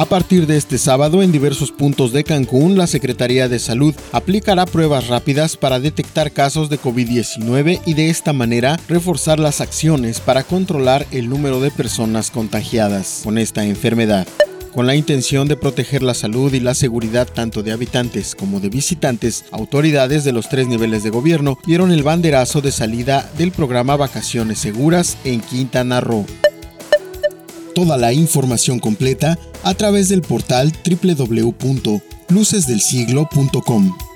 A partir de este sábado, en diversos puntos de Cancún, la Secretaría de Salud aplicará pruebas rápidas para detectar casos de COVID-19 y de esta manera reforzar las acciones para controlar el número de personas contagiadas con esta enfermedad. Con la intención de proteger la salud y la seguridad tanto de habitantes como de visitantes, autoridades de los tres niveles de gobierno dieron el banderazo de salida del programa Vacaciones Seguras en Quintana Roo. Toda la información completa a través del portal www.lucesdelsiglo.com.